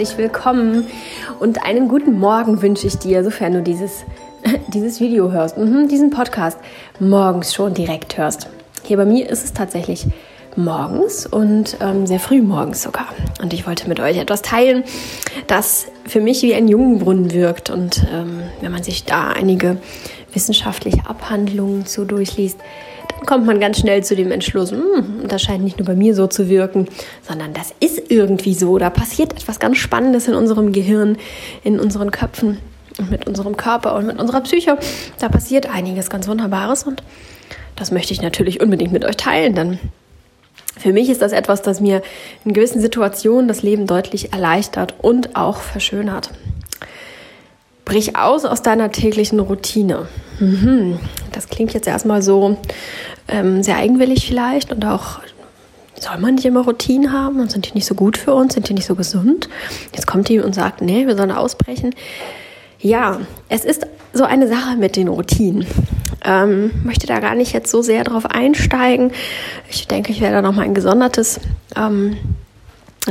herzlich willkommen und einen guten Morgen wünsche ich dir, sofern du dieses, dieses Video hörst, mhm, diesen Podcast morgens schon direkt hörst. Hier bei mir ist es tatsächlich morgens und ähm, sehr früh morgens sogar. Und ich wollte mit euch etwas teilen, das für mich wie ein Jungenbrunnen wirkt. Und ähm, wenn man sich da einige wissenschaftliche Abhandlungen zu durchliest, kommt man ganz schnell zu dem Entschluss, hm, das scheint nicht nur bei mir so zu wirken, sondern das ist irgendwie so. Da passiert etwas ganz Spannendes in unserem Gehirn, in unseren Köpfen und mit unserem Körper und mit unserer Psyche. Da passiert einiges ganz Wunderbares und das möchte ich natürlich unbedingt mit euch teilen, denn für mich ist das etwas, das mir in gewissen Situationen das Leben deutlich erleichtert und auch verschönert. Brich aus aus deiner täglichen Routine. Mhm. Das klingt jetzt erstmal so ähm, sehr eigenwillig vielleicht und auch soll man nicht immer Routinen haben und sind die nicht so gut für uns, sind die nicht so gesund? Jetzt kommt die und sagt, nee, wir sollen ausbrechen. Ja, es ist so eine Sache mit den Routinen. Ähm, möchte da gar nicht jetzt so sehr drauf einsteigen. Ich denke, ich werde da nochmal ein gesondertes ähm,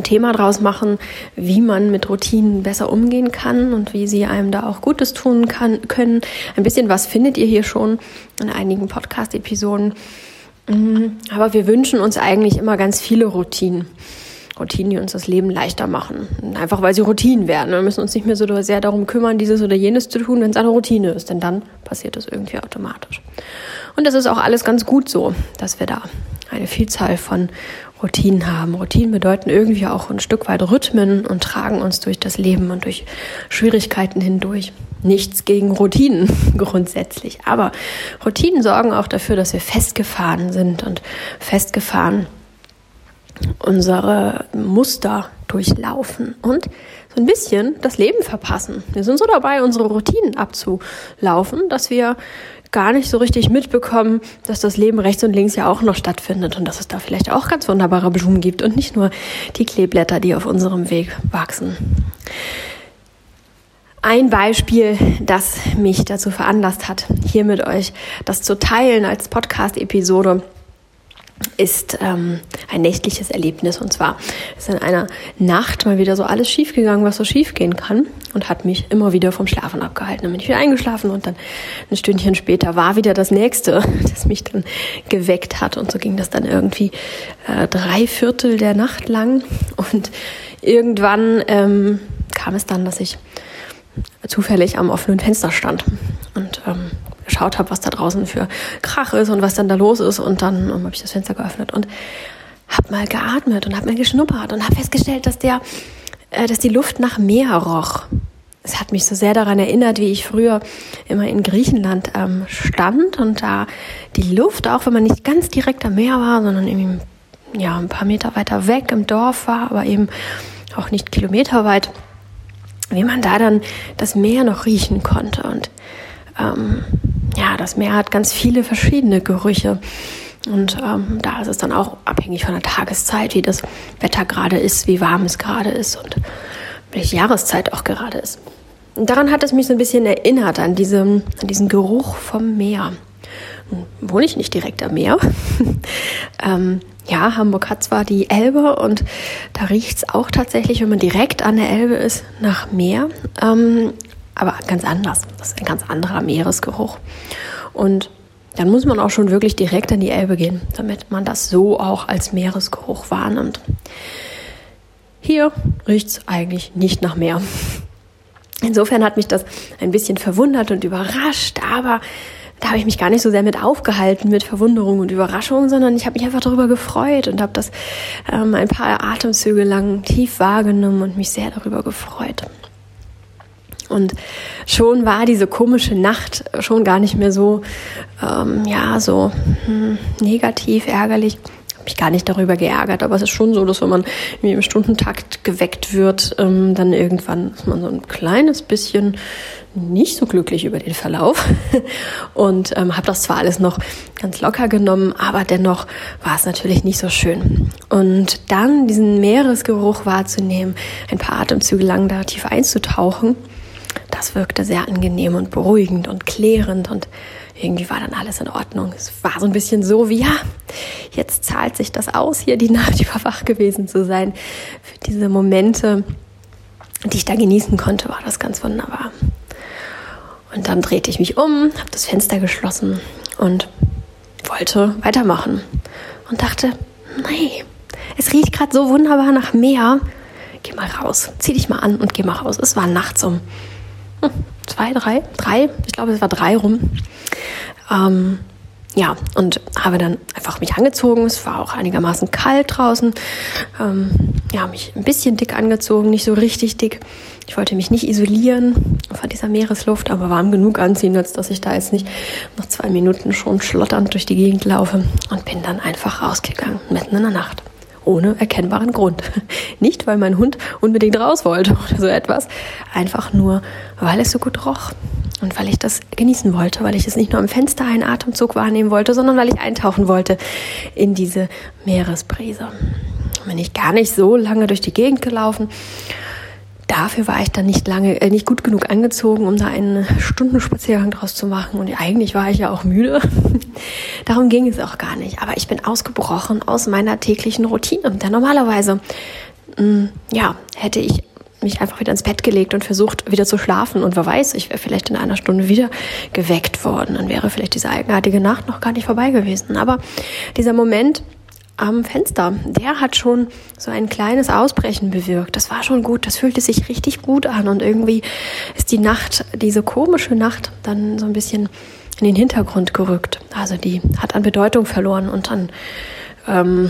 Thema draus machen, wie man mit Routinen besser umgehen kann und wie sie einem da auch Gutes tun kann, können. Ein bisschen was findet ihr hier schon in einigen Podcast-Episoden. Mhm. Aber wir wünschen uns eigentlich immer ganz viele Routinen. Routinen, die uns das Leben leichter machen. Einfach weil sie Routinen werden. Wir müssen uns nicht mehr so sehr darum kümmern, dieses oder jenes zu tun, wenn es eine Routine ist, denn dann passiert das irgendwie automatisch. Und das ist auch alles ganz gut so, dass wir da eine Vielzahl von Routinen haben. Routinen bedeuten irgendwie auch ein Stück weit Rhythmen und tragen uns durch das Leben und durch Schwierigkeiten hindurch. Nichts gegen Routinen grundsätzlich, aber Routinen sorgen auch dafür, dass wir festgefahren sind und festgefahren unsere Muster durchlaufen und so ein bisschen das Leben verpassen. Wir sind so dabei, unsere Routinen abzulaufen, dass wir gar nicht so richtig mitbekommen, dass das Leben rechts und links ja auch noch stattfindet und dass es da vielleicht auch ganz wunderbare Blumen gibt und nicht nur die Kleeblätter, die auf unserem Weg wachsen. Ein Beispiel, das mich dazu veranlasst hat, hier mit euch das zu teilen als Podcast-Episode, ist ähm, ein nächtliches Erlebnis. Und zwar ist in einer Nacht mal wieder so alles schiefgegangen, was so schiefgehen kann. Und hat mich immer wieder vom Schlafen abgehalten. Dann bin ich wieder eingeschlafen und dann ein Stündchen später war wieder das nächste, das mich dann geweckt hat. Und so ging das dann irgendwie äh, drei Viertel der Nacht lang. Und irgendwann ähm, kam es dann, dass ich zufällig am offenen Fenster stand und ähm, geschaut habe, was da draußen für Krach ist und was dann da los ist. Und dann um, habe ich das Fenster geöffnet und habe mal geatmet und habe mal geschnuppert und habe festgestellt, dass der, äh, dass die Luft nach Meer roch. Es hat mich so sehr daran erinnert, wie ich früher immer in Griechenland ähm, stand und da die Luft, auch wenn man nicht ganz direkt am Meer war, sondern irgendwie ja, ein paar Meter weiter weg im Dorf war, aber eben auch nicht kilometerweit, wie man da dann das Meer noch riechen konnte. Und ähm, ja, das Meer hat ganz viele verschiedene Gerüche. Und ähm, da ist es dann auch abhängig von der Tageszeit, wie das Wetter gerade ist, wie warm es gerade ist und welche Jahreszeit auch gerade ist. Und daran hat es mich so ein bisschen erinnert, an, diesem, an diesen Geruch vom Meer. Wohne ich nicht direkt am Meer. ähm, ja, Hamburg hat zwar die Elbe und da riecht es auch tatsächlich, wenn man direkt an der Elbe ist, nach Meer. Ähm, aber ganz anders. Das ist ein ganz anderer Meeresgeruch. Und dann muss man auch schon wirklich direkt an die Elbe gehen, damit man das so auch als Meeresgeruch wahrnimmt. Hier riecht es eigentlich nicht nach Meer. Insofern hat mich das ein bisschen verwundert und überrascht, aber da habe ich mich gar nicht so sehr mit aufgehalten, mit Verwunderung und Überraschung, sondern ich habe mich einfach darüber gefreut und habe das ähm, ein paar Atemzüge lang tief wahrgenommen und mich sehr darüber gefreut. Und schon war diese komische Nacht schon gar nicht mehr so, ähm, ja, so hm, negativ, ärgerlich. Hab mich gar nicht darüber geärgert, aber es ist schon so, dass wenn man im Stundentakt geweckt wird, ähm, dann irgendwann ist man so ein kleines bisschen nicht so glücklich über den Verlauf und ähm, habe das zwar alles noch ganz locker genommen, aber dennoch war es natürlich nicht so schön. Und dann diesen Meeresgeruch wahrzunehmen, ein paar Atemzüge lang da tief einzutauchen, das wirkte sehr angenehm und beruhigend und klärend und irgendwie war dann alles in Ordnung. Es war so ein bisschen so wie, ja, jetzt zahlt sich das aus, hier die Nacht über wach gewesen zu sein. Für diese Momente, die ich da genießen konnte, war das ganz wunderbar. Und dann drehte ich mich um, habe das Fenster geschlossen und wollte weitermachen und dachte, nee, es riecht gerade so wunderbar nach Meer. Geh mal raus, zieh dich mal an und geh mal raus. Es war nachts um zwei, drei, drei, ich glaube es war drei rum. Ähm, ja, und habe dann einfach mich angezogen. Es war auch einigermaßen kalt draußen. Ähm, ja, mich ein bisschen dick angezogen, nicht so richtig dick. Ich wollte mich nicht isolieren von dieser Meeresluft, aber warm genug anziehen, als dass ich da jetzt nicht nach zwei Minuten schon schlotternd durch die Gegend laufe und bin dann einfach rausgegangen, mitten in der Nacht. Ohne erkennbaren Grund. Nicht, weil mein Hund unbedingt raus wollte oder so etwas. Einfach nur, weil es so gut roch. Und weil ich das genießen wollte, weil ich es nicht nur am Fenster einen Atemzug wahrnehmen wollte, sondern weil ich eintauchen wollte in diese Meeresbrise. Bin ich gar nicht so lange durch die Gegend gelaufen. Dafür war ich dann nicht lange, äh, nicht gut genug angezogen, um da einen Stundenspaziergang draus zu machen. Und eigentlich war ich ja auch müde. Darum ging es auch gar nicht. Aber ich bin ausgebrochen aus meiner täglichen Routine. Denn normalerweise, mh, mm, ja, hätte ich mich einfach wieder ins Bett gelegt und versucht, wieder zu schlafen. Und wer weiß, ich wäre vielleicht in einer Stunde wieder geweckt worden. Dann wäre vielleicht diese eigenartige Nacht noch gar nicht vorbei gewesen. Aber dieser Moment am Fenster, der hat schon so ein kleines Ausbrechen bewirkt. Das war schon gut. Das fühlte sich richtig gut an. Und irgendwie ist die Nacht, diese komische Nacht, dann so ein bisschen in den Hintergrund gerückt. Also die hat an Bedeutung verloren und an ähm,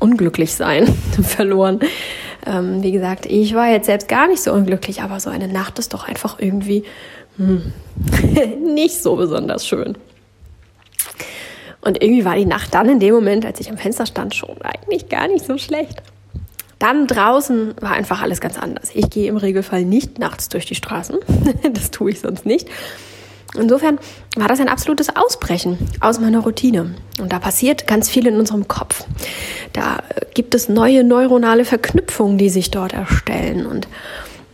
unglücklich sein verloren. Ähm, wie gesagt, ich war jetzt selbst gar nicht so unglücklich, aber so eine Nacht ist doch einfach irgendwie hm, nicht so besonders schön. Und irgendwie war die Nacht dann in dem Moment, als ich am Fenster stand, schon eigentlich gar nicht so schlecht. Dann draußen war einfach alles ganz anders. Ich gehe im Regelfall nicht nachts durch die Straßen. das tue ich sonst nicht. Insofern war das ein absolutes Ausbrechen aus meiner Routine. Und da passiert ganz viel in unserem Kopf. Da gibt es neue neuronale Verknüpfungen, die sich dort erstellen. Und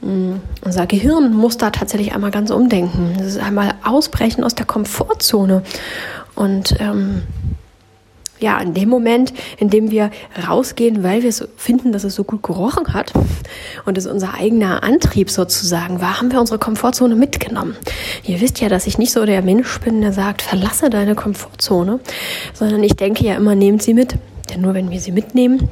mm, unser Gehirn muss da tatsächlich einmal ganz umdenken. Das ist einmal Ausbrechen aus der Komfortzone. Und ähm, ja, in dem Moment, in dem wir rausgehen, weil wir so finden, dass es so gut gerochen hat und es unser eigener Antrieb sozusagen war, haben wir unsere Komfortzone mitgenommen. Ihr wisst ja, dass ich nicht so der Mensch bin, der sagt, verlasse deine Komfortzone, sondern ich denke ja immer, nehmt sie mit. Denn nur wenn wir sie mitnehmen,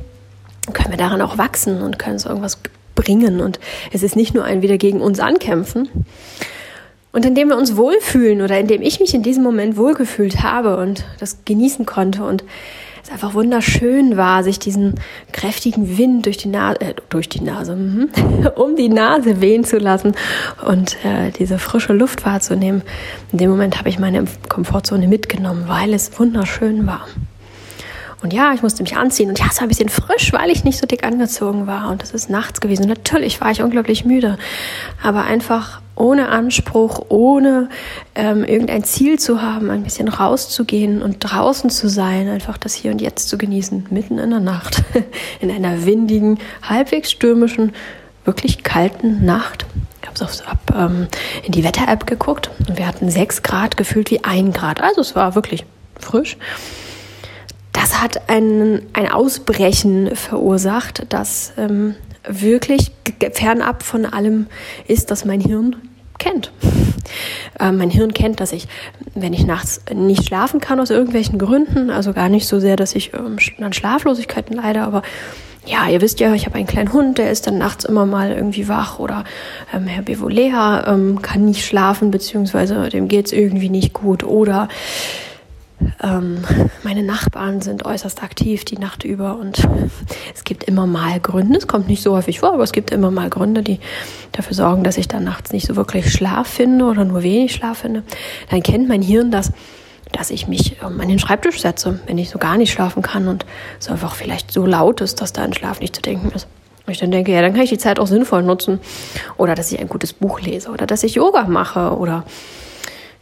können wir daran auch wachsen und können so irgendwas bringen. Und es ist nicht nur ein wieder gegen uns ankämpfen, und indem wir uns wohlfühlen oder indem ich mich in diesem Moment wohlgefühlt habe und das genießen konnte und es einfach wunderschön war, sich diesen kräftigen Wind durch die Nase, äh, durch die Nase, mhm, um die Nase wehen zu lassen und äh, diese frische Luft wahrzunehmen. In dem Moment habe ich meine Komfortzone mitgenommen, weil es wunderschön war. Und ja, ich musste mich anziehen und ja, es war ein bisschen frisch, weil ich nicht so dick angezogen war. Und es ist nachts gewesen. natürlich war ich unglaublich müde, aber einfach ohne Anspruch, ohne ähm, irgendein Ziel zu haben, ein bisschen rauszugehen und draußen zu sein, einfach das Hier und Jetzt zu genießen, mitten in der Nacht, in einer windigen, halbwegs stürmischen, wirklich kalten Nacht. Ich habe hab, ähm, in die Wetter-App geguckt und wir hatten sechs Grad, gefühlt wie ein Grad. Also es war wirklich frisch das hat ein, ein Ausbrechen verursacht, das ähm, wirklich fernab von allem ist, das mein Hirn kennt. Äh, mein Hirn kennt, dass ich, wenn ich nachts nicht schlafen kann aus irgendwelchen Gründen, also gar nicht so sehr, dass ich ähm, an Schlaflosigkeiten leide, aber ja, ihr wisst ja, ich habe einen kleinen Hund, der ist dann nachts immer mal irgendwie wach oder ähm, Herr Bevolea ähm, kann nicht schlafen, beziehungsweise dem geht's irgendwie nicht gut oder ähm, meine Nachbarn sind äußerst aktiv die Nacht über und es gibt immer mal Gründe, es kommt nicht so häufig vor, aber es gibt immer mal Gründe, die dafür sorgen, dass ich dann nachts nicht so wirklich Schlaf finde oder nur wenig Schlaf finde. Dann kennt mein Hirn das, dass ich mich ähm, an den Schreibtisch setze, wenn ich so gar nicht schlafen kann und es einfach vielleicht so laut ist, dass da ein Schlaf nicht zu denken ist. Und ich dann denke, ja, dann kann ich die Zeit auch sinnvoll nutzen. Oder dass ich ein gutes Buch lese oder dass ich Yoga mache oder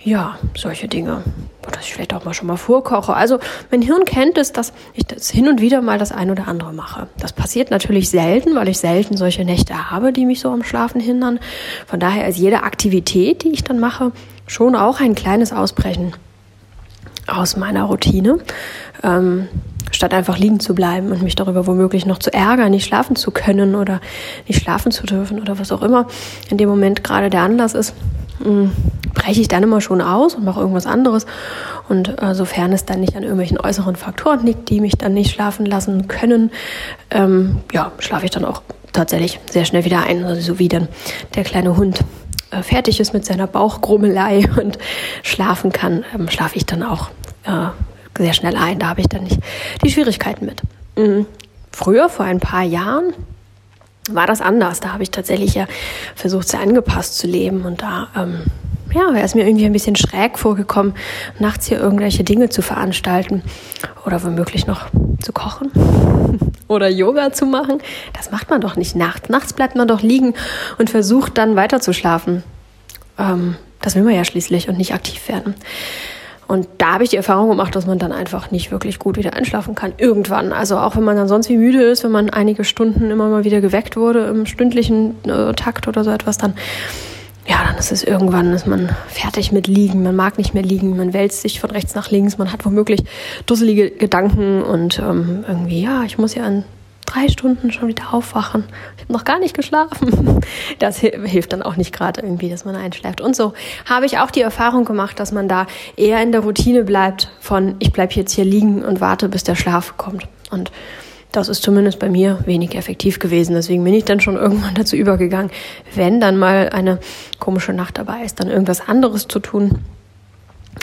ja, solche Dinge. Oder dass ich vielleicht auch mal schon mal vorkoche. Also mein Hirn kennt es, dass ich das hin und wieder mal das ein oder andere mache. Das passiert natürlich selten, weil ich selten solche Nächte habe, die mich so am Schlafen hindern. Von daher ist jede Aktivität, die ich dann mache, schon auch ein kleines Ausbrechen aus meiner Routine. Ähm, statt einfach liegen zu bleiben und mich darüber womöglich noch zu ärgern, nicht schlafen zu können oder nicht schlafen zu dürfen oder was auch immer in dem Moment gerade der Anlass ist, breche ich dann immer schon aus und mache irgendwas anderes. Und äh, sofern es dann nicht an irgendwelchen äußeren Faktoren liegt, die mich dann nicht schlafen lassen können, ähm, ja, schlafe ich dann auch tatsächlich sehr schnell wieder ein, so wie dann der kleine Hund äh, fertig ist mit seiner Bauchgrummelei und schlafen kann, ähm, schlafe ich dann auch äh, sehr schnell ein. Da habe ich dann nicht die Schwierigkeiten mit. Mhm. Früher, vor ein paar Jahren, war das anders. Da habe ich tatsächlich ja versucht, sehr angepasst zu leben und da ähm, ja, wäre es mir irgendwie ein bisschen schräg vorgekommen, nachts hier irgendwelche Dinge zu veranstalten oder womöglich noch zu kochen oder Yoga zu machen. Das macht man doch nicht nachts. Nachts bleibt man doch liegen und versucht dann weiter zu schlafen. Ähm, das will man ja schließlich und nicht aktiv werden. Und da habe ich die Erfahrung gemacht, dass man dann einfach nicht wirklich gut wieder einschlafen kann. Irgendwann. Also auch wenn man dann sonst wie müde ist, wenn man einige Stunden immer mal wieder geweckt wurde im stündlichen äh, Takt oder so etwas, dann ja, dann ist es irgendwann, ist man fertig mit Liegen, man mag nicht mehr liegen, man wälzt sich von rechts nach links, man hat womöglich dusselige Gedanken und ähm, irgendwie, ja, ich muss ja in drei Stunden schon wieder aufwachen. Ich habe noch gar nicht geschlafen. Das hilft dann auch nicht gerade irgendwie, dass man einschläft. Und so habe ich auch die Erfahrung gemacht, dass man da eher in der Routine bleibt von, ich bleibe jetzt hier liegen und warte, bis der Schlaf kommt. Und das ist zumindest bei mir wenig effektiv gewesen. Deswegen bin ich dann schon irgendwann dazu übergegangen, wenn dann mal eine komische Nacht dabei ist, dann irgendwas anderes zu tun.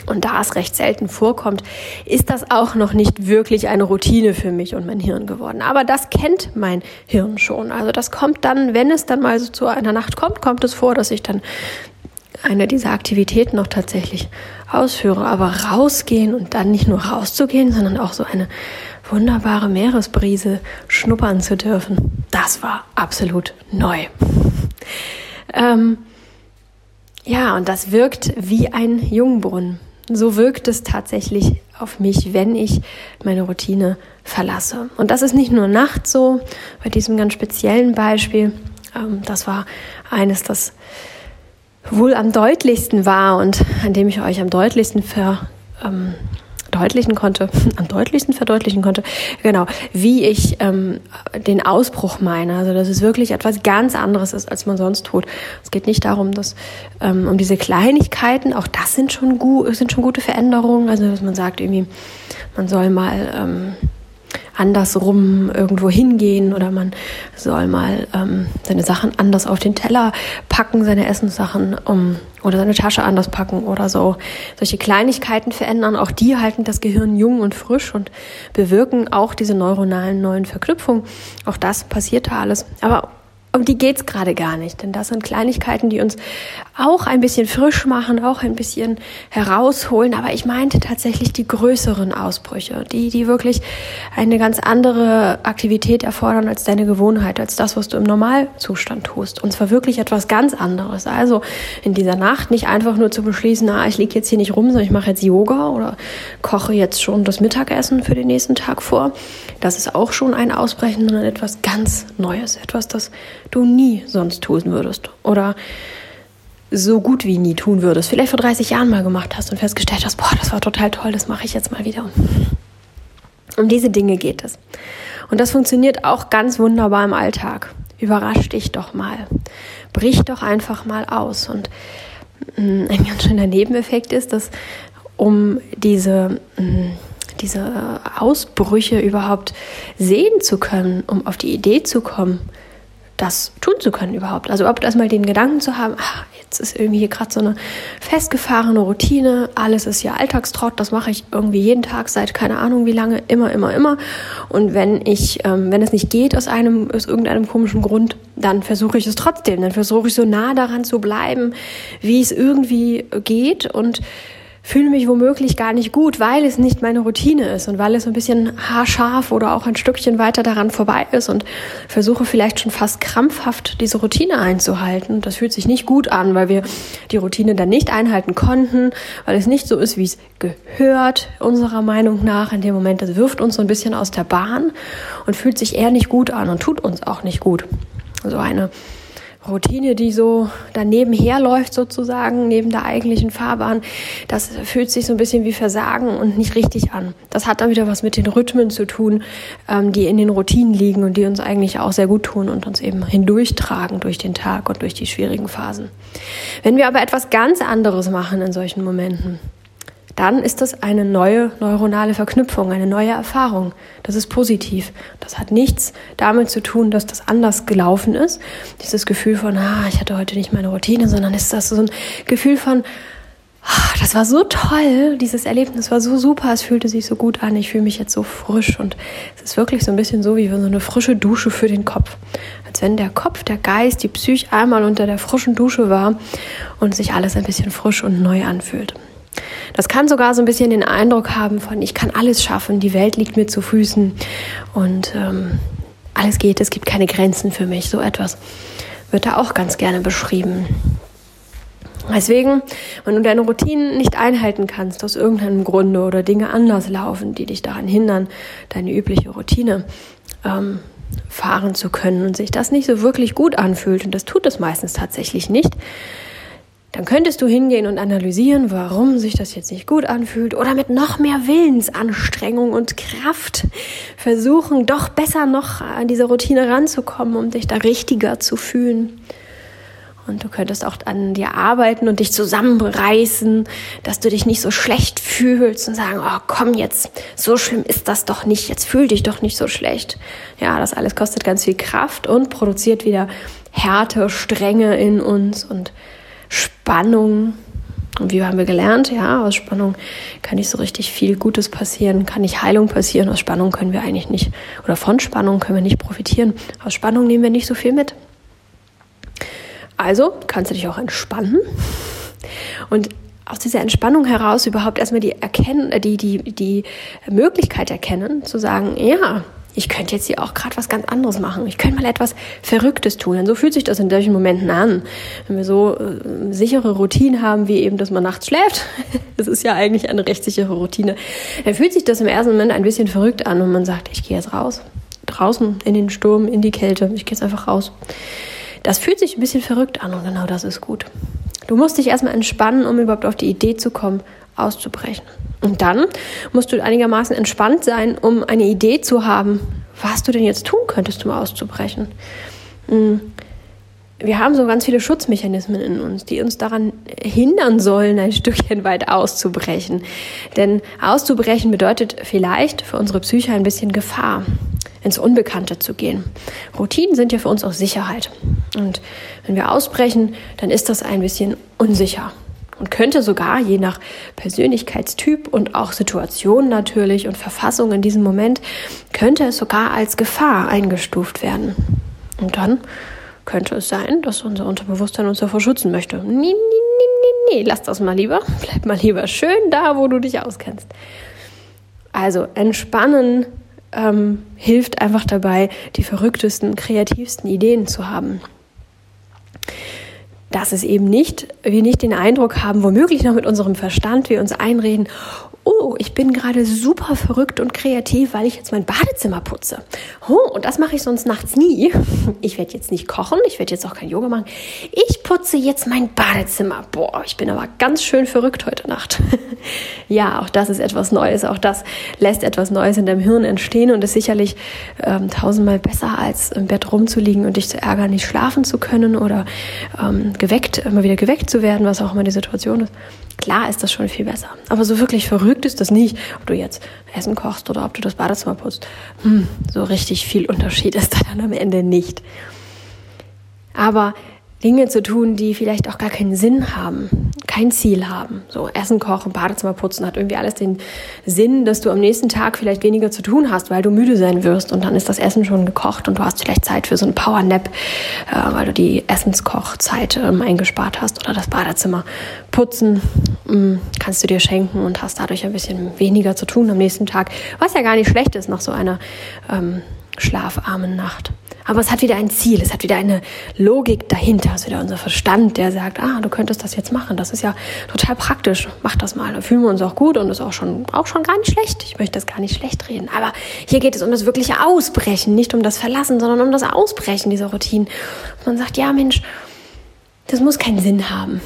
Und da es recht selten vorkommt, ist das auch noch nicht wirklich eine Routine für mich und mein Hirn geworden. Aber das kennt mein Hirn schon. Also das kommt dann, wenn es dann mal so zu einer Nacht kommt, kommt es vor, dass ich dann eine dieser Aktivitäten noch tatsächlich ausführe. Aber rausgehen und dann nicht nur rauszugehen, sondern auch so eine wunderbare Meeresbrise schnuppern zu dürfen, das war absolut neu. Ähm, ja, und das wirkt wie ein Jungbrunnen. So wirkt es tatsächlich auf mich, wenn ich meine Routine verlasse. Und das ist nicht nur nachts so, bei diesem ganz speziellen Beispiel. Ähm, das war eines, das wohl am deutlichsten war und an dem ich euch am deutlichsten ver, ähm, verdeutlichen konnte, am deutlichsten verdeutlichen konnte, genau, wie ich ähm, den Ausbruch meine. Also dass es wirklich etwas ganz anderes ist, als man sonst tut. Es geht nicht darum, dass ähm, um diese Kleinigkeiten, auch das sind schon gut, sind schon gute Veränderungen. Also dass man sagt irgendwie, man soll mal ähm, andersrum irgendwo hingehen oder man soll mal ähm, seine Sachen anders auf den Teller packen, seine Essenssachen um, oder seine Tasche anders packen oder so. Solche Kleinigkeiten verändern, auch die halten das Gehirn jung und frisch und bewirken auch diese neuronalen neuen Verknüpfungen. Auch das passiert da alles. Aber um die geht's gerade gar nicht, denn das sind Kleinigkeiten, die uns auch ein bisschen frisch machen, auch ein bisschen herausholen. Aber ich meinte tatsächlich die größeren Ausbrüche, die, die wirklich eine ganz andere Aktivität erfordern als deine Gewohnheit, als das, was du im Normalzustand tust. Und zwar wirklich etwas ganz anderes. Also in dieser Nacht nicht einfach nur zu beschließen, na, ich liege jetzt hier nicht rum, sondern ich mache jetzt Yoga oder koche jetzt schon das Mittagessen für den nächsten Tag vor. Das ist auch schon ein Ausbrechen, sondern etwas ganz Neues, etwas, das du nie sonst tun würdest oder so gut wie nie tun würdest, vielleicht vor 30 Jahren mal gemacht hast und festgestellt hast, boah, das war total toll, das mache ich jetzt mal wieder. Um diese Dinge geht es. Und das funktioniert auch ganz wunderbar im Alltag. Überrasch dich doch mal. Brich doch einfach mal aus. Und mm, ein ganz schöner Nebeneffekt ist, dass um diese, mm, diese Ausbrüche überhaupt sehen zu können, um auf die Idee zu kommen, das tun zu können überhaupt. Also überhaupt erstmal den Gedanken zu haben, ach, jetzt ist irgendwie hier gerade so eine festgefahrene Routine, alles ist ja Alltagstrott, das mache ich irgendwie jeden Tag seit keine Ahnung wie lange, immer, immer, immer. Und wenn ich, ähm, wenn es nicht geht aus einem, aus irgendeinem komischen Grund, dann versuche ich es trotzdem. Dann versuche ich so nah daran zu bleiben, wie es irgendwie geht und fühle mich womöglich gar nicht gut, weil es nicht meine Routine ist und weil es ein bisschen haarscharf oder auch ein Stückchen weiter daran vorbei ist und versuche vielleicht schon fast krampfhaft diese Routine einzuhalten. Das fühlt sich nicht gut an, weil wir die Routine dann nicht einhalten konnten, weil es nicht so ist, wie es gehört, unserer Meinung nach. In dem Moment, das wirft uns so ein bisschen aus der Bahn und fühlt sich eher nicht gut an und tut uns auch nicht gut. So eine Routine, die so daneben herläuft sozusagen, neben der eigentlichen Fahrbahn, das fühlt sich so ein bisschen wie Versagen und nicht richtig an. Das hat dann wieder was mit den Rhythmen zu tun, ähm, die in den Routinen liegen und die uns eigentlich auch sehr gut tun und uns eben hindurchtragen durch den Tag und durch die schwierigen Phasen. Wenn wir aber etwas ganz anderes machen in solchen Momenten, dann ist das eine neue neuronale Verknüpfung, eine neue Erfahrung. Das ist positiv. Das hat nichts damit zu tun, dass das anders gelaufen ist. Dieses Gefühl von, ah, ich hatte heute nicht meine Routine, sondern ist das so ein Gefühl von, ah, das war so toll, dieses Erlebnis war so super, es fühlte sich so gut an, ich fühle mich jetzt so frisch und es ist wirklich so ein bisschen so wie so eine frische Dusche für den Kopf. Als wenn der Kopf, der Geist, die Psyche einmal unter der frischen Dusche war und sich alles ein bisschen frisch und neu anfühlt. Das kann sogar so ein bisschen den Eindruck haben von, ich kann alles schaffen, die Welt liegt mir zu Füßen und ähm, alles geht, es gibt keine Grenzen für mich. So etwas wird da auch ganz gerne beschrieben. Deswegen, wenn du deine Routinen nicht einhalten kannst aus irgendeinem Grunde oder Dinge anders laufen, die dich daran hindern, deine übliche Routine ähm, fahren zu können und sich das nicht so wirklich gut anfühlt, und das tut es meistens tatsächlich nicht, dann könntest du hingehen und analysieren, warum sich das jetzt nicht gut anfühlt oder mit noch mehr Willensanstrengung und Kraft versuchen, doch besser noch an diese Routine ranzukommen, um dich da richtiger zu fühlen. Und du könntest auch an dir arbeiten und dich zusammenreißen, dass du dich nicht so schlecht fühlst und sagen, oh komm jetzt, so schlimm ist das doch nicht, jetzt fühl dich doch nicht so schlecht. Ja, das alles kostet ganz viel Kraft und produziert wieder Härte, Strenge in uns und Spannung. Und wie haben wir gelernt? Ja, aus Spannung kann nicht so richtig viel Gutes passieren, kann nicht Heilung passieren. Aus Spannung können wir eigentlich nicht, oder von Spannung können wir nicht profitieren. Aus Spannung nehmen wir nicht so viel mit. Also kannst du dich auch entspannen. Und aus dieser Entspannung heraus überhaupt erstmal die, erkennen, die, die, die Möglichkeit erkennen, zu sagen, ja, ich könnte jetzt hier auch gerade was ganz anderes machen. Ich könnte mal etwas Verrücktes tun. Und so fühlt sich das in solchen Momenten an. Wenn wir so äh, sichere Routinen haben, wie eben, dass man nachts schläft, das ist ja eigentlich eine recht sichere Routine, dann fühlt sich das im ersten Moment ein bisschen verrückt an und man sagt, ich gehe jetzt raus. Draußen in den Sturm, in die Kälte. Ich gehe jetzt einfach raus. Das fühlt sich ein bisschen verrückt an und genau das ist gut. Du musst dich erstmal entspannen, um überhaupt auf die Idee zu kommen, auszubrechen. Und dann musst du einigermaßen entspannt sein, um eine Idee zu haben, was du denn jetzt tun könntest, um auszubrechen. Hm. Wir haben so ganz viele Schutzmechanismen in uns, die uns daran hindern sollen, ein Stückchen weit auszubrechen. Denn auszubrechen bedeutet vielleicht für unsere Psyche ein bisschen Gefahr, ins Unbekannte zu gehen. Routinen sind ja für uns auch Sicherheit. Und wenn wir ausbrechen, dann ist das ein bisschen unsicher und könnte sogar je nach Persönlichkeitstyp und auch Situation natürlich und Verfassung in diesem Moment, könnte es sogar als Gefahr eingestuft werden. Und dann könnte es sein, dass unser Unterbewusstsein uns davor schützen möchte. Nee, nee, nee, nee, nee, lass das mal lieber. Bleib mal lieber schön da, wo du dich auskennst. Also entspannen ähm, hilft einfach dabei, die verrücktesten, kreativsten Ideen zu haben dass es eben nicht, wir nicht den Eindruck haben, womöglich noch mit unserem Verstand, wir uns einreden, oh, ich bin gerade super verrückt und kreativ, weil ich jetzt mein Badezimmer putze. Oh, und das mache ich sonst nachts nie. Ich werde jetzt nicht kochen, ich werde jetzt auch kein Yoga machen. Ich putze jetzt mein Badezimmer. Boah, ich bin aber ganz schön verrückt heute Nacht. ja, auch das ist etwas Neues. Auch das lässt etwas Neues in deinem Hirn entstehen und ist sicherlich ähm, tausendmal besser, als im Bett rumzuliegen und dich zu ärgern, nicht schlafen zu können oder ähm, geweckt, immer wieder geweckt zu werden, was auch immer die Situation ist. Klar ist das schon viel besser. Aber so wirklich verrückt ist das nicht, ob du jetzt Essen kochst oder ob du das Badezimmer putzt. Hm, so richtig viel Unterschied ist da dann am Ende nicht. Aber Dinge zu tun, die vielleicht auch gar keinen Sinn haben, kein Ziel haben. So Essen kochen, Badezimmer putzen hat irgendwie alles den Sinn, dass du am nächsten Tag vielleicht weniger zu tun hast, weil du müde sein wirst und dann ist das Essen schon gekocht und du hast vielleicht Zeit für so ein Powernap, äh, weil du die Essenskochzeit ähm, eingespart hast oder das Badezimmer putzen ähm, kannst du dir schenken und hast dadurch ein bisschen weniger zu tun am nächsten Tag, was ja gar nicht schlecht ist nach so einer ähm, schlafarmen Nacht. Aber es hat wieder ein Ziel, es hat wieder eine Logik dahinter. Es ist wieder unser Verstand, der sagt, ah, du könntest das jetzt machen. Das ist ja total praktisch. Mach das mal. Da fühlen wir uns auch gut und ist auch schon, auch schon gar nicht schlecht. Ich möchte das gar nicht schlecht reden. Aber hier geht es um das wirkliche Ausbrechen, nicht um das Verlassen, sondern um das Ausbrechen dieser Routinen. Und man sagt, ja, Mensch, das muss keinen Sinn haben.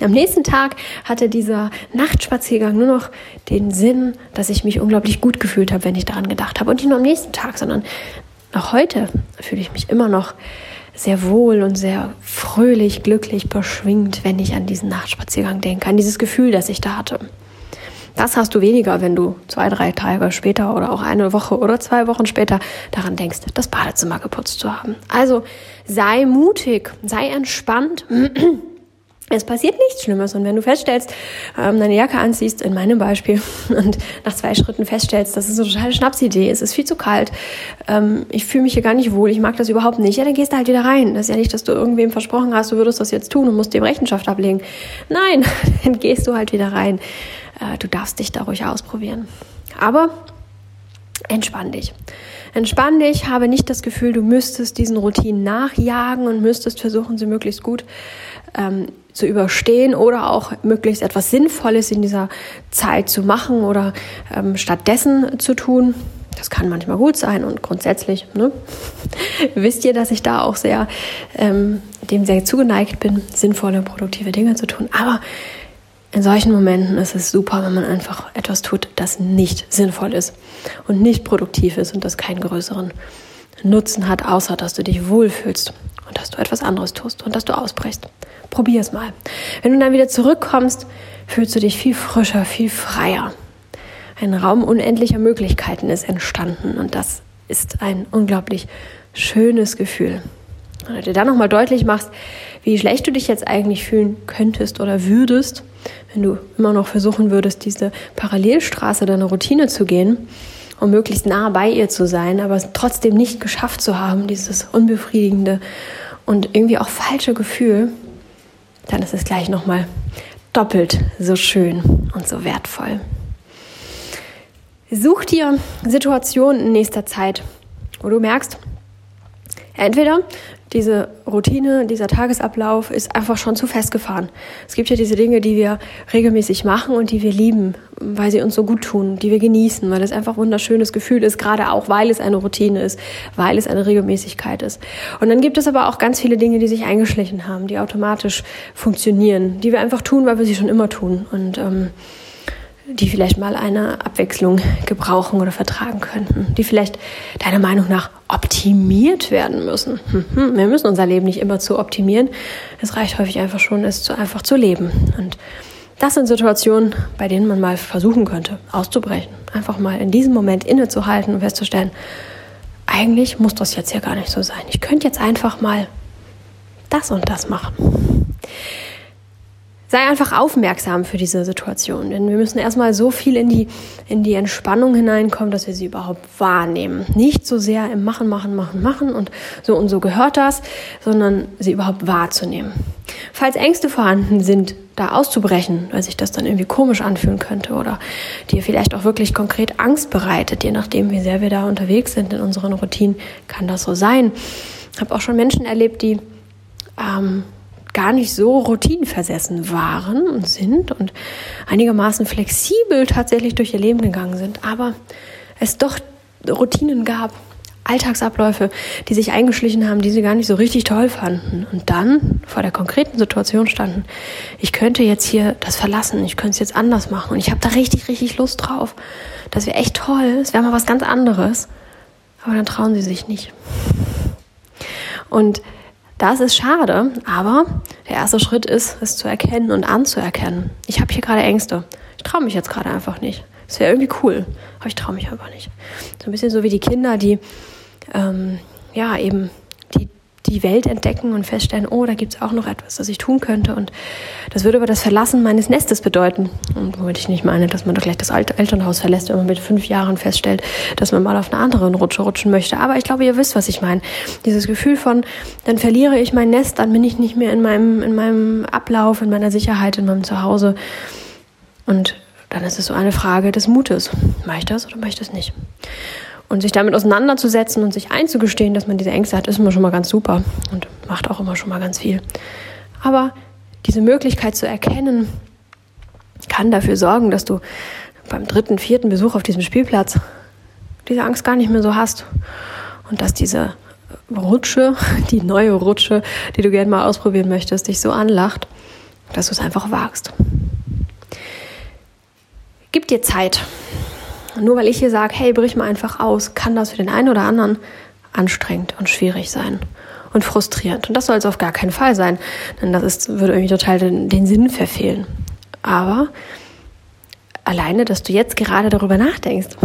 Am nächsten Tag hatte dieser Nachtspaziergang nur noch den Sinn, dass ich mich unglaublich gut gefühlt habe, wenn ich daran gedacht habe. Und nicht nur am nächsten Tag, sondern auch heute fühle ich mich immer noch sehr wohl und sehr fröhlich, glücklich, beschwingt, wenn ich an diesen Nachtspaziergang denke, an dieses Gefühl, das ich da hatte. Das hast du weniger, wenn du zwei, drei Tage später oder auch eine Woche oder zwei Wochen später daran denkst, das Badezimmer geputzt zu haben. Also sei mutig, sei entspannt. es passiert nichts Schlimmes. Und wenn du feststellst, ähm, deine Jacke anziehst, in meinem Beispiel, und nach zwei Schritten feststellst, das ist eine totale Schnapsidee, es ist viel zu kalt, ähm, ich fühle mich hier gar nicht wohl, ich mag das überhaupt nicht, ja, dann gehst du halt wieder rein. Das ist ja nicht, dass du irgendwem versprochen hast, du würdest das jetzt tun und musst dem Rechenschaft ablegen. Nein, dann gehst du halt wieder rein. Äh, du darfst dich da ruhig ausprobieren. Aber entspann dich. Entspann dich, habe nicht das Gefühl, du müsstest diesen Routinen nachjagen und müsstest versuchen, sie möglichst gut ähm, zu überstehen oder auch möglichst etwas Sinnvolles in dieser Zeit zu machen oder ähm, stattdessen zu tun. Das kann manchmal gut sein und grundsätzlich ne, wisst ihr, dass ich da auch sehr ähm, dem sehr zugeneigt bin, sinnvolle, produktive Dinge zu tun. Aber in solchen Momenten ist es super, wenn man einfach etwas tut, das nicht sinnvoll ist und nicht produktiv ist und das keinen größeren Nutzen hat, außer dass du dich wohlfühlst und dass du etwas anderes tust und dass du ausbrichst. Probier es mal. Wenn du dann wieder zurückkommst, fühlst du dich viel frischer, viel freier. Ein Raum unendlicher Möglichkeiten ist entstanden und das ist ein unglaublich schönes Gefühl. Wenn du dir dann nochmal deutlich machst, wie schlecht du dich jetzt eigentlich fühlen könntest oder würdest, wenn du immer noch versuchen würdest, diese Parallelstraße deiner Routine zu gehen, um möglichst nah bei ihr zu sein, aber es trotzdem nicht geschafft zu haben, dieses unbefriedigende und irgendwie auch falsche Gefühl, dann ist es gleich nochmal doppelt so schön und so wertvoll. Such dir Situationen in nächster Zeit, wo du merkst, entweder diese Routine, dieser Tagesablauf ist einfach schon zu festgefahren. Es gibt ja diese Dinge, die wir regelmäßig machen und die wir lieben, weil sie uns so gut tun, die wir genießen, weil es einfach ein wunderschönes Gefühl ist, gerade auch, weil es eine Routine ist, weil es eine Regelmäßigkeit ist. Und dann gibt es aber auch ganz viele Dinge, die sich eingeschlichen haben, die automatisch funktionieren, die wir einfach tun, weil wir sie schon immer tun. Und ähm, die vielleicht mal eine Abwechslung gebrauchen oder vertragen könnten, die vielleicht deiner Meinung nach optimiert werden müssen. Mhm. Wir müssen unser Leben nicht immer zu optimieren. Es reicht häufig einfach schon, es zu, einfach zu leben. Und das sind Situationen, bei denen man mal versuchen könnte, auszubrechen. Einfach mal in diesem Moment innezuhalten und festzustellen, eigentlich muss das jetzt ja gar nicht so sein. Ich könnte jetzt einfach mal das und das machen sei einfach aufmerksam für diese Situation. Denn wir müssen erstmal so viel in die, in die Entspannung hineinkommen, dass wir sie überhaupt wahrnehmen. Nicht so sehr im Machen, Machen, Machen, Machen und so und so gehört das, sondern sie überhaupt wahrzunehmen. Falls Ängste vorhanden sind, da auszubrechen, weil sich das dann irgendwie komisch anfühlen könnte oder dir vielleicht auch wirklich konkret Angst bereitet, je nachdem, wie sehr wir da unterwegs sind in unseren Routinen, kann das so sein. Ich habe auch schon Menschen erlebt, die ähm, gar nicht so routinenversessen waren und sind und einigermaßen flexibel tatsächlich durch ihr Leben gegangen sind, aber es doch Routinen gab, Alltagsabläufe, die sich eingeschlichen haben, die sie gar nicht so richtig toll fanden und dann vor der konkreten Situation standen, ich könnte jetzt hier das verlassen, ich könnte es jetzt anders machen und ich habe da richtig, richtig Lust drauf. Das wäre echt toll, es wäre mal was ganz anderes, aber dann trauen sie sich nicht. Und das ist schade, aber der erste Schritt ist, es zu erkennen und anzuerkennen. Ich habe hier gerade Ängste. Ich traue mich jetzt gerade einfach nicht. Es wäre irgendwie cool, aber ich traue mich einfach nicht. So ein bisschen so wie die Kinder, die ähm, ja eben die Welt entdecken und feststellen, oh, da gibt es auch noch etwas, das ich tun könnte. Und das würde aber das Verlassen meines Nestes bedeuten. Und womit ich nicht meine, dass man doch gleich das alte Elternhaus verlässt, wenn man mit fünf Jahren feststellt, dass man mal auf einer anderen Rutsche rutschen möchte. Aber ich glaube, ihr wisst, was ich meine. Dieses Gefühl von, dann verliere ich mein Nest, dann bin ich nicht mehr in meinem, in meinem Ablauf, in meiner Sicherheit, in meinem Zuhause. Und dann ist es so eine Frage des Mutes. Mache ich das oder mache ich das nicht? Und sich damit auseinanderzusetzen und sich einzugestehen, dass man diese Ängste hat, ist immer schon mal ganz super und macht auch immer schon mal ganz viel. Aber diese Möglichkeit zu erkennen, kann dafür sorgen, dass du beim dritten, vierten Besuch auf diesem Spielplatz diese Angst gar nicht mehr so hast. Und dass diese Rutsche, die neue Rutsche, die du gerne mal ausprobieren möchtest, dich so anlacht, dass du es einfach wagst. Gib dir Zeit. Nur weil ich hier sage, hey, brich mal einfach aus, kann das für den einen oder anderen anstrengend und schwierig sein und frustrierend. Und das soll es auf gar keinen Fall sein, denn das ist, würde irgendwie total den, den Sinn verfehlen. Aber alleine, dass du jetzt gerade darüber nachdenkst,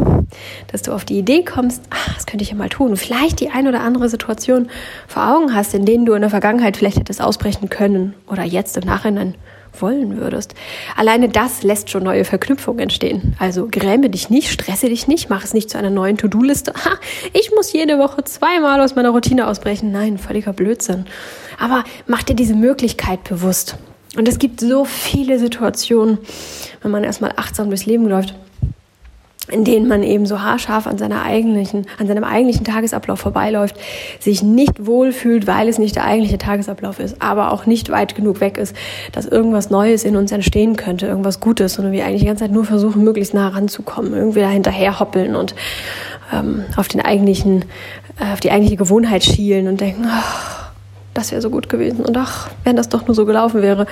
dass du auf die Idee kommst, ach, das könnte ich ja mal tun, vielleicht die ein oder andere Situation vor Augen hast, in denen du in der Vergangenheit vielleicht hättest ausbrechen können oder jetzt im Nachhinein wollen würdest. Alleine das lässt schon neue Verknüpfungen entstehen. Also gräme dich nicht, stresse dich nicht, mach es nicht zu einer neuen To-Do-Liste. Ich muss jede Woche zweimal aus meiner Routine ausbrechen. Nein, völliger Blödsinn. Aber mach dir diese Möglichkeit bewusst. Und es gibt so viele Situationen, wenn man erstmal achtsam durchs Leben läuft, in denen man eben so haarscharf an, seiner eigentlichen, an seinem eigentlichen Tagesablauf vorbeiläuft, sich nicht wohlfühlt, weil es nicht der eigentliche Tagesablauf ist, aber auch nicht weit genug weg ist, dass irgendwas Neues in uns entstehen könnte, irgendwas Gutes, sondern wir eigentlich die ganze Zeit nur versuchen, möglichst nah ranzukommen, irgendwie da hinterher hoppeln und ähm, auf den eigentlichen, äh, auf die eigentliche Gewohnheit schielen und denken, ach, das wäre so gut gewesen und ach, wenn das doch nur so gelaufen wäre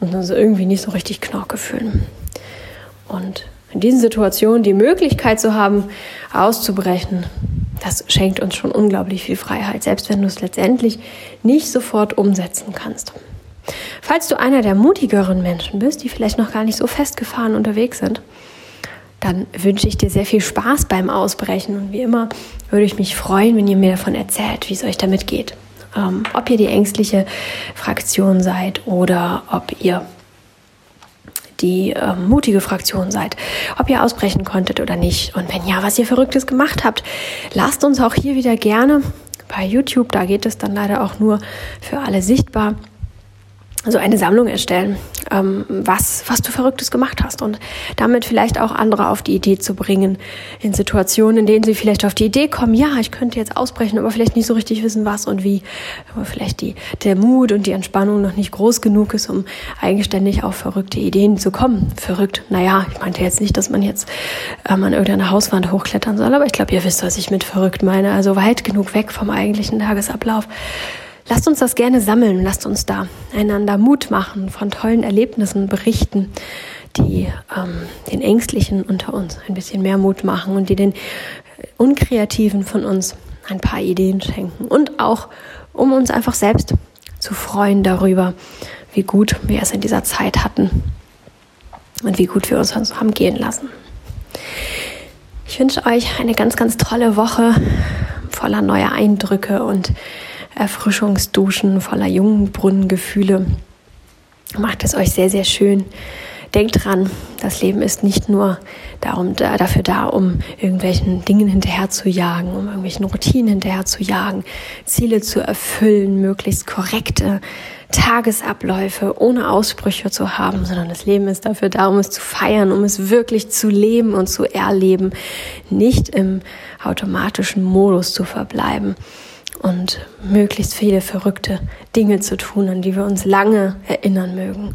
und dann so irgendwie nicht so richtig Knorke fühlen. Und in diesen Situationen die Möglichkeit zu haben, auszubrechen, das schenkt uns schon unglaublich viel Freiheit, selbst wenn du es letztendlich nicht sofort umsetzen kannst. Falls du einer der mutigeren Menschen bist, die vielleicht noch gar nicht so festgefahren unterwegs sind, dann wünsche ich dir sehr viel Spaß beim Ausbrechen. Und wie immer würde ich mich freuen, wenn ihr mir davon erzählt, wie es euch damit geht. Ähm, ob ihr die ängstliche Fraktion seid oder ob ihr die äh, mutige Fraktion seid, ob ihr ausbrechen konntet oder nicht. Und wenn ja, was ihr Verrücktes gemacht habt, lasst uns auch hier wieder gerne bei YouTube, da geht es dann leider auch nur für alle sichtbar, so eine Sammlung erstellen, ähm, was, was du Verrücktes gemacht hast und damit vielleicht auch andere auf die Idee zu bringen, in Situationen, in denen sie vielleicht auf die Idee kommen, ja, ich könnte jetzt ausbrechen, aber vielleicht nicht so richtig wissen, was und wie, aber vielleicht die, der Mut und die Entspannung noch nicht groß genug ist, um eigenständig auf verrückte Ideen zu kommen. Verrückt, naja, ich meinte jetzt nicht, dass man jetzt ähm, an irgendeiner Hauswand hochklettern soll, aber ich glaube, ihr wisst, was ich mit verrückt meine, also weit genug weg vom eigentlichen Tagesablauf Lasst uns das gerne sammeln, lasst uns da einander Mut machen, von tollen Erlebnissen berichten, die ähm, den Ängstlichen unter uns ein bisschen mehr Mut machen und die den Unkreativen von uns ein paar Ideen schenken. Und auch, um uns einfach selbst zu freuen darüber, wie gut wir es in dieser Zeit hatten und wie gut wir uns haben gehen lassen. Ich wünsche euch eine ganz, ganz tolle Woche voller neuer Eindrücke und Erfrischungsduschen voller Jungbrunnengefühle. Macht es euch sehr, sehr schön. Denkt dran, das Leben ist nicht nur darum, da, dafür da, um irgendwelchen Dingen hinterher zu jagen, um irgendwelchen Routinen hinterher zu jagen, Ziele zu erfüllen, möglichst korrekte Tagesabläufe ohne Ausbrüche zu haben, sondern das Leben ist dafür da, um es zu feiern, um es wirklich zu leben und zu erleben, nicht im automatischen Modus zu verbleiben und möglichst viele verrückte Dinge zu tun, an die wir uns lange erinnern mögen.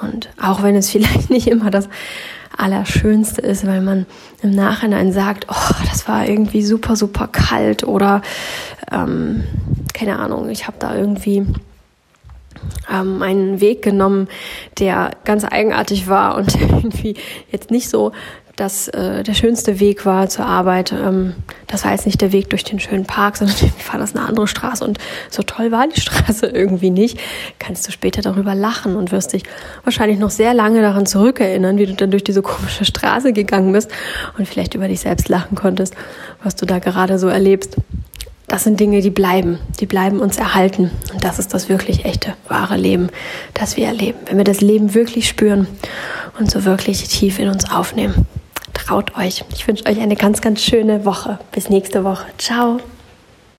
Und auch wenn es vielleicht nicht immer das Allerschönste ist, weil man im Nachhinein sagt, oh, das war irgendwie super, super kalt oder ähm, keine Ahnung, ich habe da irgendwie ähm, einen Weg genommen, der ganz eigenartig war und irgendwie jetzt nicht so dass äh, der schönste Weg war zur Arbeit. Ähm, das war jetzt nicht der Weg durch den schönen Park, sondern war das eine andere Straße und so toll war die Straße irgendwie nicht. Kannst du später darüber lachen und wirst dich wahrscheinlich noch sehr lange daran zurückerinnern, wie du dann durch diese komische Straße gegangen bist und vielleicht über dich selbst lachen konntest, was du da gerade so erlebst. Das sind Dinge, die bleiben, die bleiben uns erhalten. Und das ist das wirklich echte, wahre Leben, das wir erleben. Wenn wir das Leben wirklich spüren und so wirklich tief in uns aufnehmen traut euch. Ich wünsche euch eine ganz, ganz schöne Woche. Bis nächste Woche. Ciao.